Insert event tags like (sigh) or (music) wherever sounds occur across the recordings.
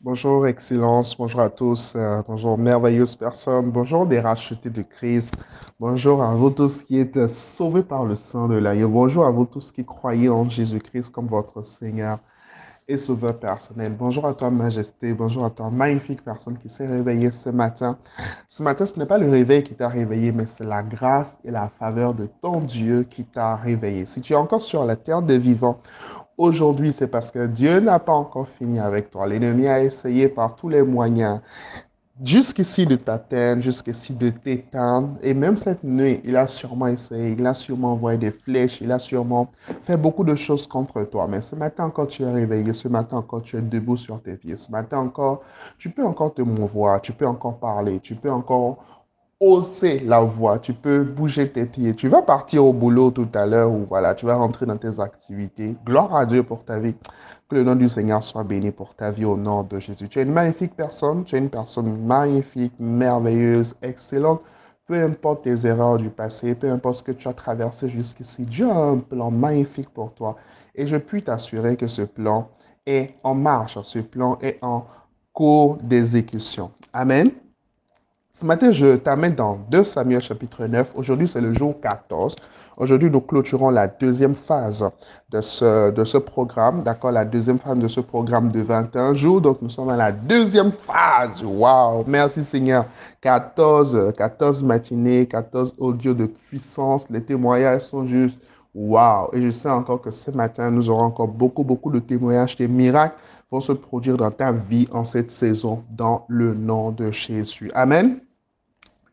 Bonjour, Excellence. Bonjour à tous. Euh, bonjour, merveilleuses personnes. Bonjour, des rachetés de Christ. Bonjour à vous tous qui êtes sauvés par le sang de l'agneau. Bonjour à vous tous qui croyez en Jésus-Christ comme votre Seigneur et Sauveur personnel. Bonjour à toi, Majesté. Bonjour à toi, magnifique personne qui s'est réveillée ce matin. Ce matin, ce n'est pas le réveil qui t'a réveillé, mais c'est la grâce et la faveur de ton Dieu qui t'a réveillé. Si tu es encore sur la terre des vivants, aujourd'hui, c'est parce que Dieu n'a pas encore fini avec toi. L'ennemi a essayé par tous les moyens jusqu'ici de t'atteindre, jusqu'ici de t'éteindre. Et même cette nuit, il a sûrement essayé, il a sûrement envoyé des flèches, il a sûrement fait beaucoup de choses contre toi. Mais ce matin encore, tu es réveillé, ce matin encore, tu es debout sur tes pieds. Ce matin encore, tu peux encore te mouvoir, tu peux encore parler, tu peux encore hausser la voix, tu peux bouger tes pieds. Tu vas partir au boulot tout à l'heure ou voilà, tu vas rentrer dans tes activités. Gloire à Dieu pour ta vie. Que le nom du Seigneur soit béni pour ta vie au nom de Jésus. Tu es une magnifique personne, tu es une personne magnifique, merveilleuse, excellente. Peu importe tes erreurs du passé, peu importe ce que tu as traversé jusqu'ici, Dieu a un plan magnifique pour toi. Et je puis t'assurer que ce plan est en marche, ce plan est en cours d'exécution. Amen. Ce matin, je t'amène dans 2 Samuel chapitre 9. Aujourd'hui, c'est le jour 14. Aujourd'hui, nous clôturons la deuxième phase de ce, de ce programme, d'accord, la deuxième phase de ce programme de 21 jours. Donc, nous sommes à la deuxième phase. Waouh, merci Seigneur. 14, 14 matinées, 14 audios de puissance. Les témoignages sont juste waouh. Et je sais encore que ce matin, nous aurons encore beaucoup, beaucoup de témoignages, des miracles vont se produire dans ta vie en cette saison, dans le nom de Jésus. Amen.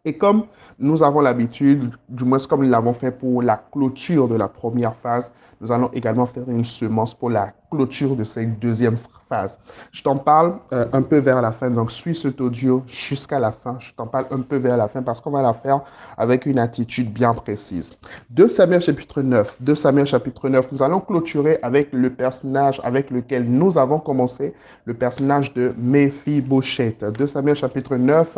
Et comme nous avons l'habitude, du moins comme nous l'avons fait pour la clôture de la première phase, nous allons également faire une semence pour la clôture de cette deuxième phase. Je t'en parle euh, un peu vers la fin, donc suis cet audio jusqu'à la fin. Je t'en parle un peu vers la fin parce qu'on va la faire avec une attitude bien précise. 2 Samuel chapitre 9, 2 Samuel chapitre 9, nous allons clôturer avec le personnage avec lequel nous avons commencé, le personnage de Mephibosheth. 2 Samuel chapitre 9,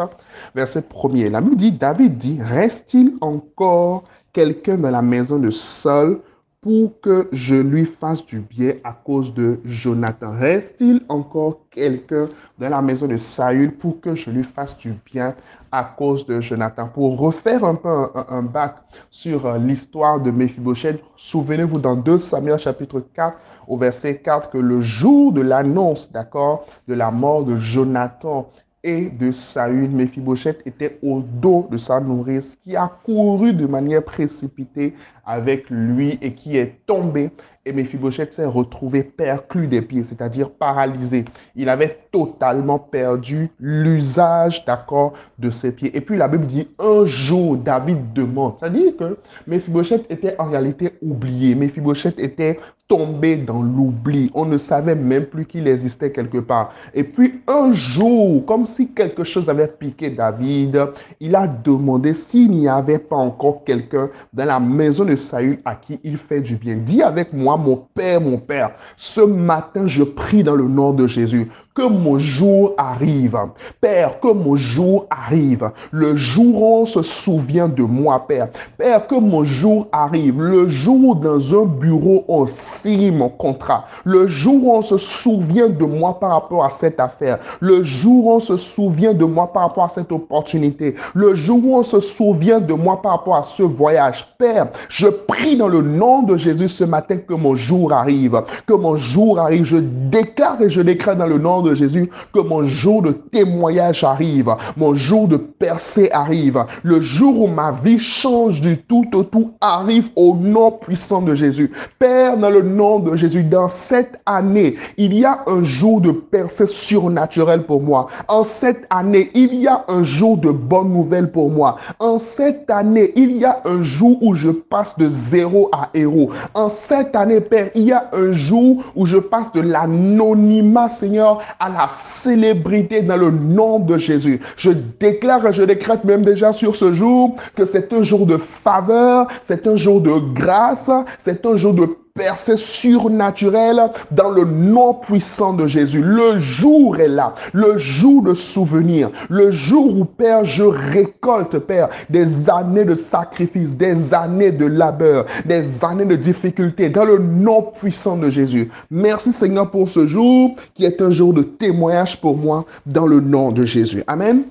verset 1er. La Bible dit, David dit, reste-t-il encore quelqu'un dans la maison de Saul pour que je lui fasse du bien à cause de Jonathan. Reste-t-il encore quelqu'un dans la maison de Saül pour que je lui fasse du bien à cause de Jonathan? Pour refaire un peu un, bac sur euh, l'histoire de Mephibosheth, souvenez-vous dans 2 Samuel chapitre 4 au verset 4 que le jour de l'annonce, d'accord, de la mort de Jonathan et de Saül, Mephibosheth était au dos de sa nourrice qui a couru de manière précipitée avec lui et qui est tombé. Et Mephibosheth s'est retrouvé perclus des pieds, c'est-à-dire paralysé. Il avait totalement perdu l'usage, d'accord, de ses pieds. Et puis la Bible dit, un jour, David demande. C'est-à-dire que Mephibosheth était en réalité oublié. Mephibosheth était tombé dans l'oubli. On ne savait même plus qu'il existait quelque part. Et puis un jour, comme si quelque chose avait piqué David, il a demandé s'il n'y avait pas encore quelqu'un dans la maison de Saül à qui il fait du bien. Dis avec moi, mon Père, mon Père, ce matin, je prie dans le nom de Jésus que mon jour arrive. Père, que mon jour arrive. Le jour où on se souvient de moi, Père. Père, que mon jour arrive. Le jour où dans un bureau, on signe mon contrat. Le jour où on se souvient de moi par rapport à cette affaire. Le jour où on se souvient de moi par rapport à cette opportunité. Le jour où on se souvient de moi par rapport à ce voyage. Père, je prie dans le nom de Jésus ce matin que mon jour arrive. Que mon jour arrive. Je déclare et je déclare dans le nom de Jésus que mon jour de témoignage arrive, mon jour de percée arrive, le jour où ma vie change du tout au tout arrive au nom puissant de Jésus. Père, dans le nom de Jésus, dans cette année, il y a un jour de percée surnaturelle pour moi. En cette année, il y a un jour de bonnes nouvelles pour moi. En cette année, il y a un jour où je passe de zéro à héros. En cette année, Père, il y a un jour où je passe de l'anonymat, Seigneur, à la célébrité dans le nom de Jésus. Je déclare et je décrète même déjà sur ce jour que c'est un jour de faveur, c'est un jour de grâce, c'est un jour de percée surnaturelle dans le nom puissant de Jésus. Le jour est là, le jour de souvenir, le jour où, Père, je récolte, Père, des années de sacrifice, des années de labeur, des années de difficulté, dans le nom puissant de Jésus. Merci Seigneur pour ce jour qui est un jour de témoignage pour moi dans le nom de Jésus. Amen.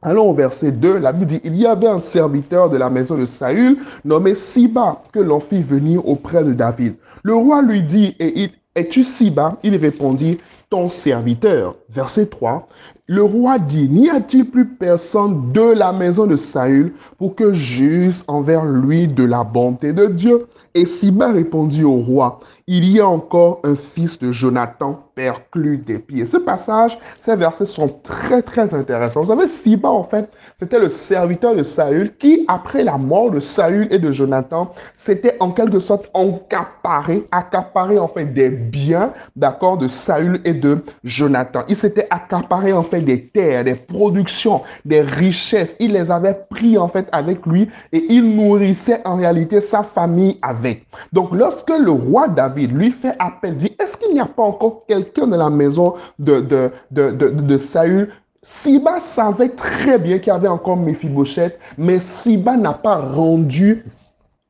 Allons au verset 2, la Bible dit, il y avait un serviteur de la maison de Saül nommé Siba que l'on fit venir auprès de David. Le roi lui dit, et es-tu Siba? Il répondit, ton serviteur. Verset 3, le roi dit, n'y a-t-il plus personne de la maison de Saül pour que j'use envers lui de la bonté de Dieu? Et Siba répondit au roi, il y a encore un fils de Jonathan perclus des pieds. Ce passage, ces versets sont très, très intéressants. Vous savez, Siba, en fait, c'était le serviteur de Saül qui, après la mort de Saül et de Jonathan, s'était en quelque sorte accaparé, accaparé, en fait, des biens, d'accord, de Saül et de Jonathan. Il s'était accaparé, en fait, des terres, des productions, des richesses. Il les avait pris, en fait, avec lui et il nourrissait, en réalité, sa famille avec. Donc, lorsque le roi David lui fait appel, dit, est-ce qu'il n'y a pas encore quelqu'un dans la maison de, de, de, de, Saül? Siba savait très bien qu'il y avait encore Mephibosheth, mais Siba n'a pas rendu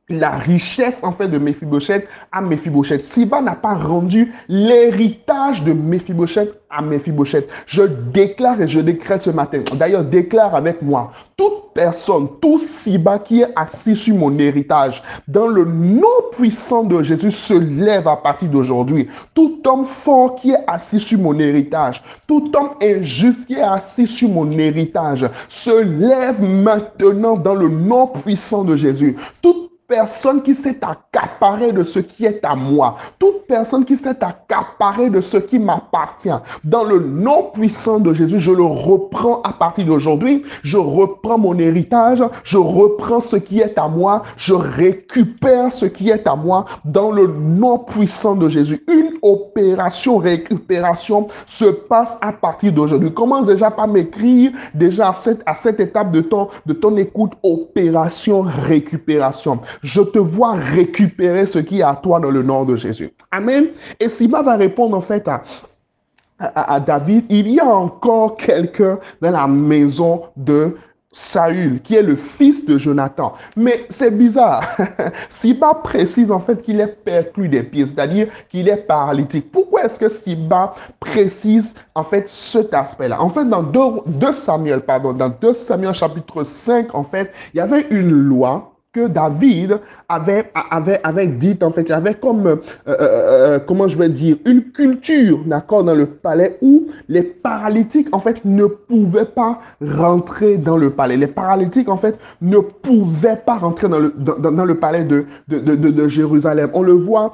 la richesse en fait de Mephibosheth à Mephibosheth. Siba n'a pas rendu l'héritage de Mephibosheth à Mephibosheth. Je déclare et je décrète ce matin. D'ailleurs, déclare avec moi. Toute personne, tout Siba qui est assis sur mon héritage, dans le nom puissant de Jésus, se lève à partir d'aujourd'hui. Tout homme fort qui est assis sur mon héritage, tout homme injuste qui est assis sur mon héritage, se lève maintenant dans le nom puissant de Jésus. Toute personne qui s'est accaparée de ce qui est à moi, toute personne qui s'est accaparée de ce qui m'appartient, dans le nom puissant de Jésus, je le reprends à partir d'aujourd'hui. Je reprends mon héritage, je reprends ce qui est à moi, je récupère ce qui est à moi dans le nom puissant de Jésus. Opération récupération se passe à partir d'aujourd'hui. Commence déjà par m'écrire déjà à cette, à cette étape de ton, de ton écoute, opération récupération je te vois récupérer ce qui est à toi dans le nom de Jésus. Amen. Et Siba va répondre en fait à, David, il y a encore quelqu'un dans la maison de Saül, qui est le fils de Jonathan. Mais c'est bizarre. (laughs) Siba précise en fait qu'il est perclus des pieds, c'est-à-dire qu'il est paralytique. Pourquoi est-ce que Siba précise en fait cet aspect-là? En fait, dans 2, Samuel, pardon, dans 2 Samuel chapitre 5, en fait, il y avait une loi David avait, avait, avait dit, en fait, il avait comme, euh, euh, euh, comment je vais dire, une culture, d'accord, dans le palais où les paralytiques, en fait, ne pouvaient pas rentrer dans le palais. Les paralytiques, en fait, ne pouvaient pas rentrer dans le, dans, le palais de, de, de, de Jérusalem. On le voit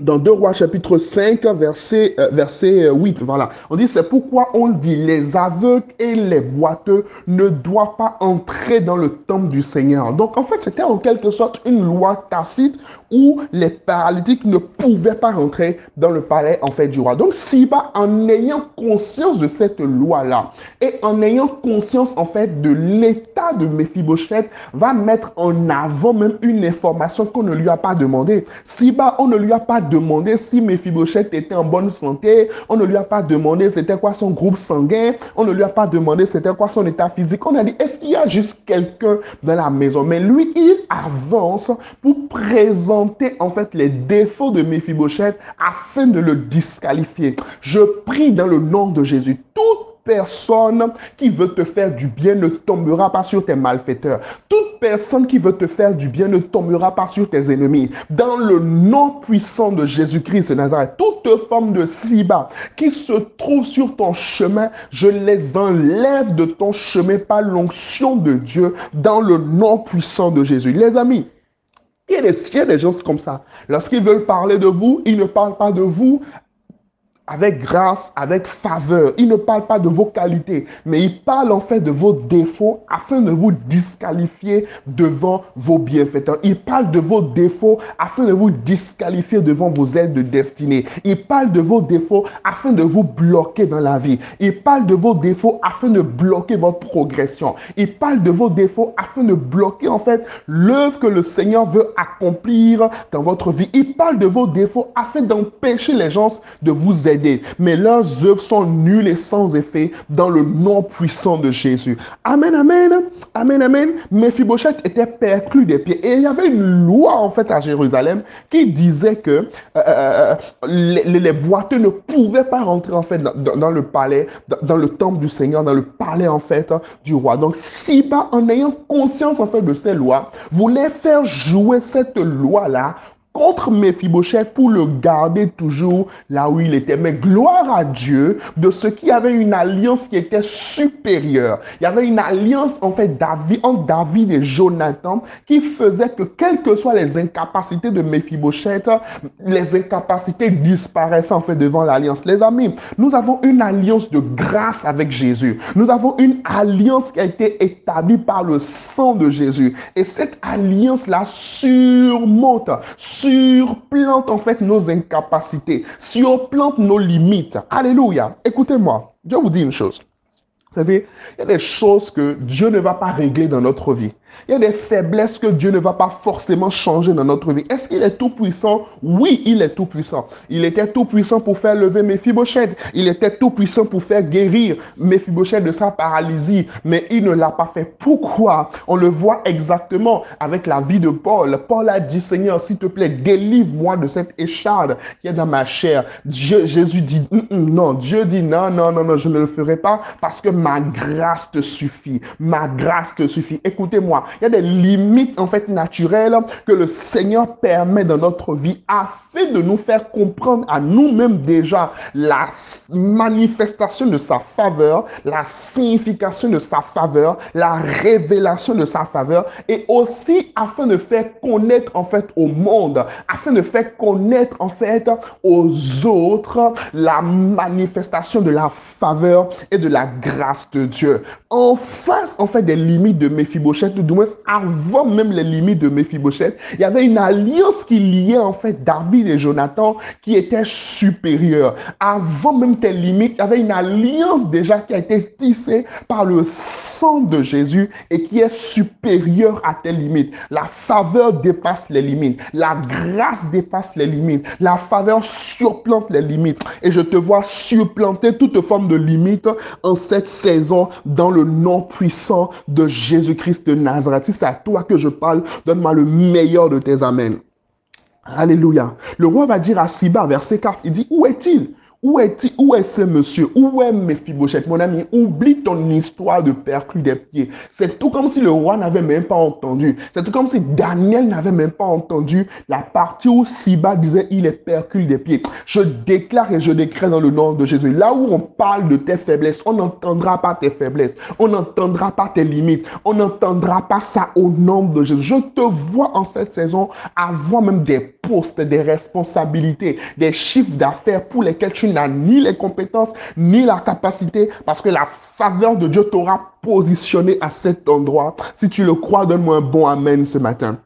dans 2 Rois chapitre 5, verset, euh, verset 8. Euh, voilà. On dit, c'est pourquoi on dit, les aveugles et les boiteux ne doivent pas entrer dans le temple du Seigneur. Donc, en fait, c'était en quelque sorte une loi tacite où les paralytiques ne pouvaient pas rentrer dans le palais, en fait, du roi. Donc, Siba, en ayant conscience de cette loi-là et en ayant conscience, en fait, de l'état de Mephibosheth, va mettre en avant même une information qu'on ne lui a pas demandé. Siba, on ne lui a pas demandé si Mephibosheth était en bonne santé. On ne lui a pas demandé c'était quoi son groupe sanguin. On ne lui a pas demandé c'était quoi son état physique. On a dit, est-ce qu'il y a juste quelqu'un dans la maison? Mais lui, il avance pour présenter en fait les défauts de Mephibosheth afin de le disqualifier. Je prie dans le nom de Jésus. Tout personne qui veut te faire du bien ne tombera pas sur tes malfaiteurs. Toute personne qui veut te faire du bien ne tombera pas sur tes ennemis. Dans le nom puissant de Jésus-Christ de Nazareth, toute forme de Siba qui se trouve sur ton chemin, je les enlève de ton chemin par l'onction de Dieu dans le nom puissant de Jésus. Les amis, il y a des, gens comme ça. Lorsqu'ils veulent parler de vous, ils ne parlent pas de vous avec grâce, avec faveur. Il ne parle pas de vos qualités, mais il parle en fait de vos défauts afin de vous disqualifier devant vos bienfaiteurs. Il parle de vos défauts afin de vous disqualifier devant vos aides de destinée. Il parle de vos défauts afin de vous bloquer dans la vie. Il parle de vos défauts afin de bloquer votre progression. Il parle de vos défauts afin de bloquer en fait l'œuvre que le Seigneur veut accomplir dans votre vie. Il parle de vos défauts afin d'empêcher les gens de vous aider. Mais leurs œuvres sont nulles et sans effet dans le nom puissant de Jésus. Amen, amen, amen, amen. Mephibosheth était perclus des pieds. Et il y avait une loi en fait à Jérusalem qui disait que euh, euh, les, les, boiteux ne pouvaient pas rentrer en fait dans, le palais, dans, dans, le temple du Seigneur, dans le palais en fait du roi. Donc Siba, en ayant conscience en fait de ces lois, voulait faire jouer cette loi-là contre Mephibosheth pour le garder toujours là où il était. Mais gloire à Dieu de ce qui avait une alliance qui était supérieure. Il y avait une alliance en fait David, entre David et Jonathan qui faisait que quelles que soient les incapacités de Mephibosheth, les incapacités disparaissaient en fait devant l'alliance. Les amis, nous avons une alliance de grâce avec Jésus. Nous avons une alliance qui a été établie par le sang de Jésus. Et cette alliance-là surmonte, surplante en fait nos incapacités, surplante nos limites. Alléluia. Écoutez-moi, je vous dis une chose. Vous savez, il y a des choses que Dieu ne va pas régler dans notre vie. Il y a des faiblesses que Dieu ne va pas forcément changer dans notre vie. Est-ce qu'il est tout puissant? Oui, il est tout puissant. Il était tout puissant pour faire lever Mephibosheth. Il était tout puissant pour faire guérir Mephibosheth de sa paralysie. Mais il ne l'a pas fait. Pourquoi? On le voit exactement avec la vie de Paul. Paul a dit, Seigneur, s'il te plaît, délivre-moi de cette écharde qui est dans ma chair. Dieu, Jésus dit, non. Dieu dit, non, non, non, non, je ne le ferai pas parce que ma grâce te suffit. Ma grâce te suffit. Écoutez-moi, il y a des limites en fait naturelles que le Seigneur permet dans notre vie afin de nous faire comprendre à nous-mêmes déjà la manifestation de sa faveur, la signification de sa faveur, la révélation de sa faveur et aussi afin de faire connaître en fait au monde, afin de faire connaître en fait aux autres la manifestation de la faveur et de la grâce de Dieu. En face en fait des limites de Mephibosheth, avant même les limites de Mephibosheth, il y avait une alliance qui liait en fait David et Jonathan qui était supérieure. Avant même tes limites, il y avait une alliance déjà qui a été tissée par le sang de Jésus et qui est supérieure à tes limites. La faveur dépasse les limites. La grâce dépasse les limites. La faveur surplante les limites. Et je te vois surplanter toute forme de limite en cette saison dans le nom puissant de Jésus-Christ de Nazareth. C'est à toi que je parle, donne-moi le meilleur de tes amens. Alléluia. Le roi va dire à Siba, verset 4, il dit, où est-il? Où est, où est ce monsieur? Où est Mephibosheth Mon ami, oublie ton histoire de perclus des pieds. C'est tout comme si le roi n'avait même pas entendu. C'est tout comme si Daniel n'avait même pas entendu la partie où Siba disait il est perclus des pieds. Je déclare et je décrète dans le nom de Jésus. Là où on parle de tes faiblesses, on n'entendra pas tes faiblesses. On n'entendra pas tes limites. On n'entendra pas ça au nom de Jésus. Je te vois en cette saison avoir même des postes, des responsabilités, des chiffres d'affaires pour lesquels tu n'a ni les compétences, ni la capacité, parce que la faveur de Dieu t'aura positionné à cet endroit. Si tu le crois, donne-moi un bon Amen ce matin.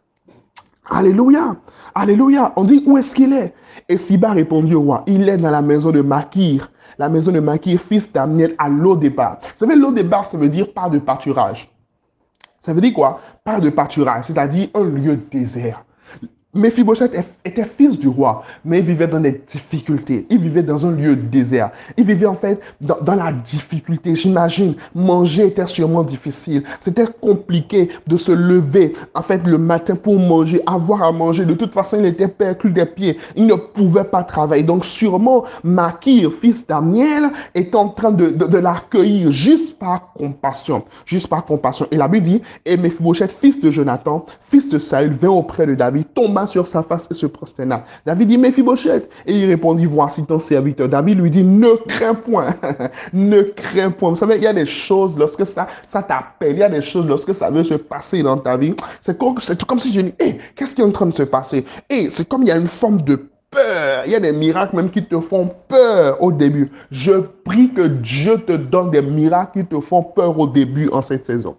Alléluia. Alléluia. On dit, où est-ce qu'il est? Et Siba répondit au roi, il est dans la maison de Makir, la maison de Makir, fils d'Amniel, à l'eau départ. Vous savez, l'eau départ, ça veut dire pas de pâturage. Ça veut dire quoi? Pas de pâturage, c'est-à-dire un lieu désert. Mephibosheth était fils du roi, mais il vivait dans des difficultés. Il vivait dans un lieu désert. Il vivait en fait dans, la difficulté. J'imagine, manger était sûrement difficile. C'était compliqué de se lever en fait le matin pour manger, avoir à manger. De toute façon, il était perclus des pieds. Il ne pouvait pas travailler. Donc sûrement, Makir, fils d'Amiel, est en train de, de, l'accueillir juste par compassion. Juste par compassion. Et la Bible dit, et Mephibosheth, fils de Jonathan, fils de Saül, vint auprès de David, tomba sur sa face et se prosterna. David dit, Mephibosheth. Et il répondit, voici ton serviteur. David lui dit, ne crains point. (laughs) ne crains point. Vous savez, il y a des choses, lorsque ça, ça t'appelle, il y a des choses, lorsque ça veut se passer dans ta vie, c'est comme, comme si je dis, hé, qu'est-ce qui est en train de se passer? Et c'est comme il y a une forme de peur. Il y a des miracles même qui te font peur au début. Je prie que Dieu te donne des miracles qui te font peur au début en cette saison.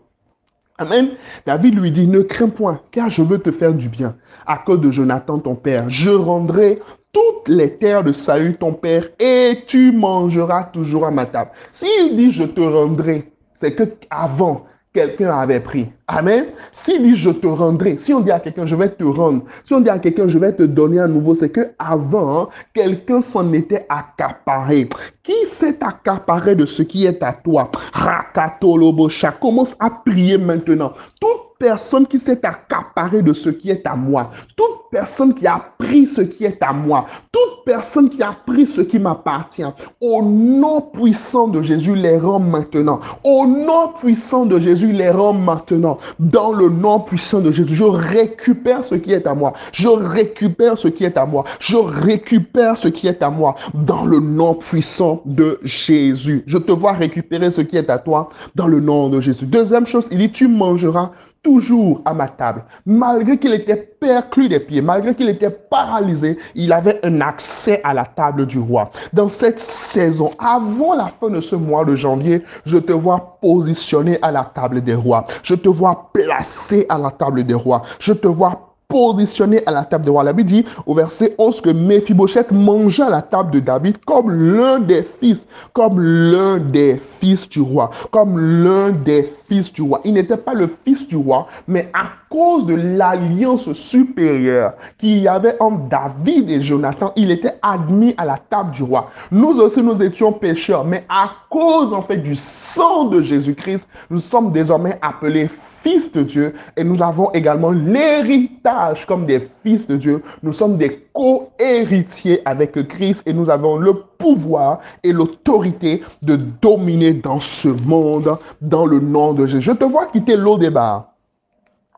Amen. David lui dit, ne crains point, car je veux te faire du bien. À cause de Jonathan, ton père, je rendrai toutes les terres de Saül, ton père, et tu mangeras toujours à ma table. S'il dit, je te rendrai, c'est que avant, quelqu'un avait pris. Amen. S'il dit je te rendrai, si on dit à quelqu'un je vais te rendre, si on dit à quelqu'un je vais te donner à nouveau, c'est que avant quelqu'un s'en était accaparé. Qui s'est accaparé de ce qui est à toi? Rakatolobosha. Commence à prier maintenant. Toute personne qui s'est accaparé de ce qui est à moi, toute personne qui a pris ce qui est à moi, toute personne qui a pris ce qui m'appartient, au nom puissant de Jésus, les rend maintenant. Au nom puissant de Jésus, les rend maintenant dans le nom puissant de Jésus. Je récupère ce qui est à moi. Je récupère ce qui est à moi. Je récupère ce qui est à moi dans le nom puissant de Jésus. Je te vois récupérer ce qui est à toi dans le nom de Jésus. Deuxième chose, il dit, tu mangeras toujours à ma table. Malgré qu'il était perclus des pieds, malgré qu'il était paralysé, il avait un accès à la table du roi. Dans cette saison, avant la fin de ce mois de janvier, je te vois positionné à la table des rois. Je te vois placé à la table des rois. Je te vois positionné à la table de roi. La Bible dit au verset 11 que Mephibosheth mangea à la table de David comme l'un des fils, comme l'un des fils du roi, comme l'un des fils du roi. Il n'était pas le fils du roi, mais à cause de l'alliance supérieure qu'il y avait entre David et Jonathan, il était admis à la table du roi. Nous aussi, nous étions pécheurs, mais à cause en fait du sang de Jésus-Christ, nous sommes désormais appelés de Dieu et nous avons également l'héritage comme des fils de Dieu. Nous sommes des co-héritiers avec Christ et nous avons le pouvoir et l'autorité de dominer dans ce monde dans le nom de Jésus. Je te vois quitter l'eau des bars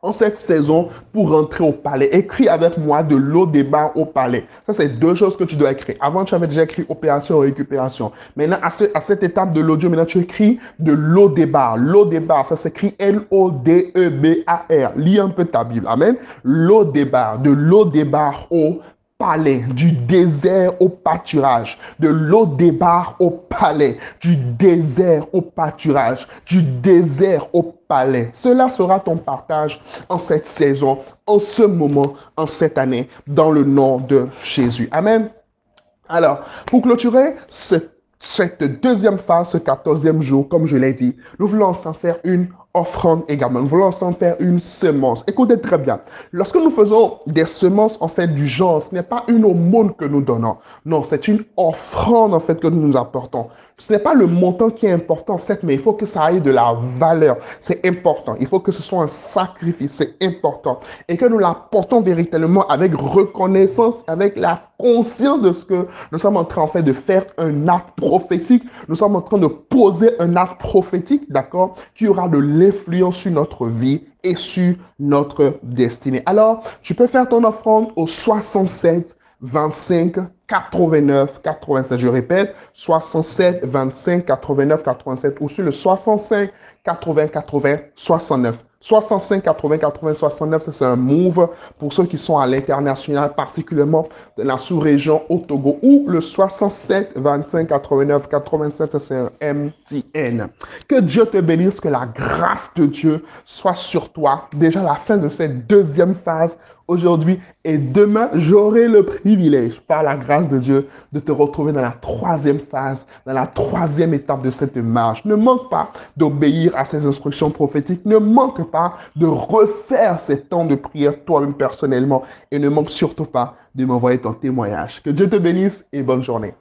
en cette saison pour rentrer au palais. Écris avec moi de l'eau des au palais. Ça, c'est deux choses que tu dois écrire. Avant, tu avais déjà écrit opération récupération. Maintenant, à, cette étape de l'audio, maintenant, tu écris de l'eau des. L'eau des ça s'écrit L-O-D-E-B-A-R. Lis un peu ta Bible. Amen. L'eau des de l'eau des bars au palais, du désert au pâturage, de l'eau des bars au palais, du désert au pâturage, du désert au palais. Cela sera ton partage en cette saison, en ce moment, en cette année, dans le nom de Jésus. Amen. Alors, pour clôturer cette deuxième phase, ce quatorzième jour, comme je l'ai dit, nous voulons en faire une offrande également. Nous voulons en faire une semence. Écoutez très bien. Lorsque nous faisons des semences, en fait, du genre, ce n'est pas une aumône que nous donnons. Non, c'est une offrande, en fait, que nous nous apportons. Ce n'est pas le montant qui est important, certes, mais il faut que ça ait de la valeur. C'est important. Il faut que ce soit un sacrifice. C'est important. Et que nous l'apportons véritablement avec reconnaissance, avec la conscience de ce que nous sommes en train, en fait, de faire un acte prophétique. Nous sommes en train de poser un acte prophétique, d'accord, qui aura de l'influence sur notre vie et sur notre destinée. Alors, tu peux faire ton offrande au 67 25 89 87. Je répète, 67 25 89 87 ou sur le 65 80 80 69. 65, 80, 80, 69, c'est un move pour ceux qui sont à l'international, particulièrement dans la sous-région au Togo, ou le 67, 25, 89, 87, c'est un MTN. Que Dieu te bénisse, que la grâce de Dieu soit sur toi. Déjà la fin de cette deuxième phase aujourd'hui et demain, j'aurai le privilège, par la grâce de Dieu, de te retrouver dans la troisième phase, dans la troisième étape de cette marche. Ne manque pas d'obéir à ces instructions prophétiques. Ne manque pas de refaire ces temps de prière toi-même personnellement. Et ne manque surtout pas de m'envoyer ton témoignage. Que Dieu te bénisse et bonne journée.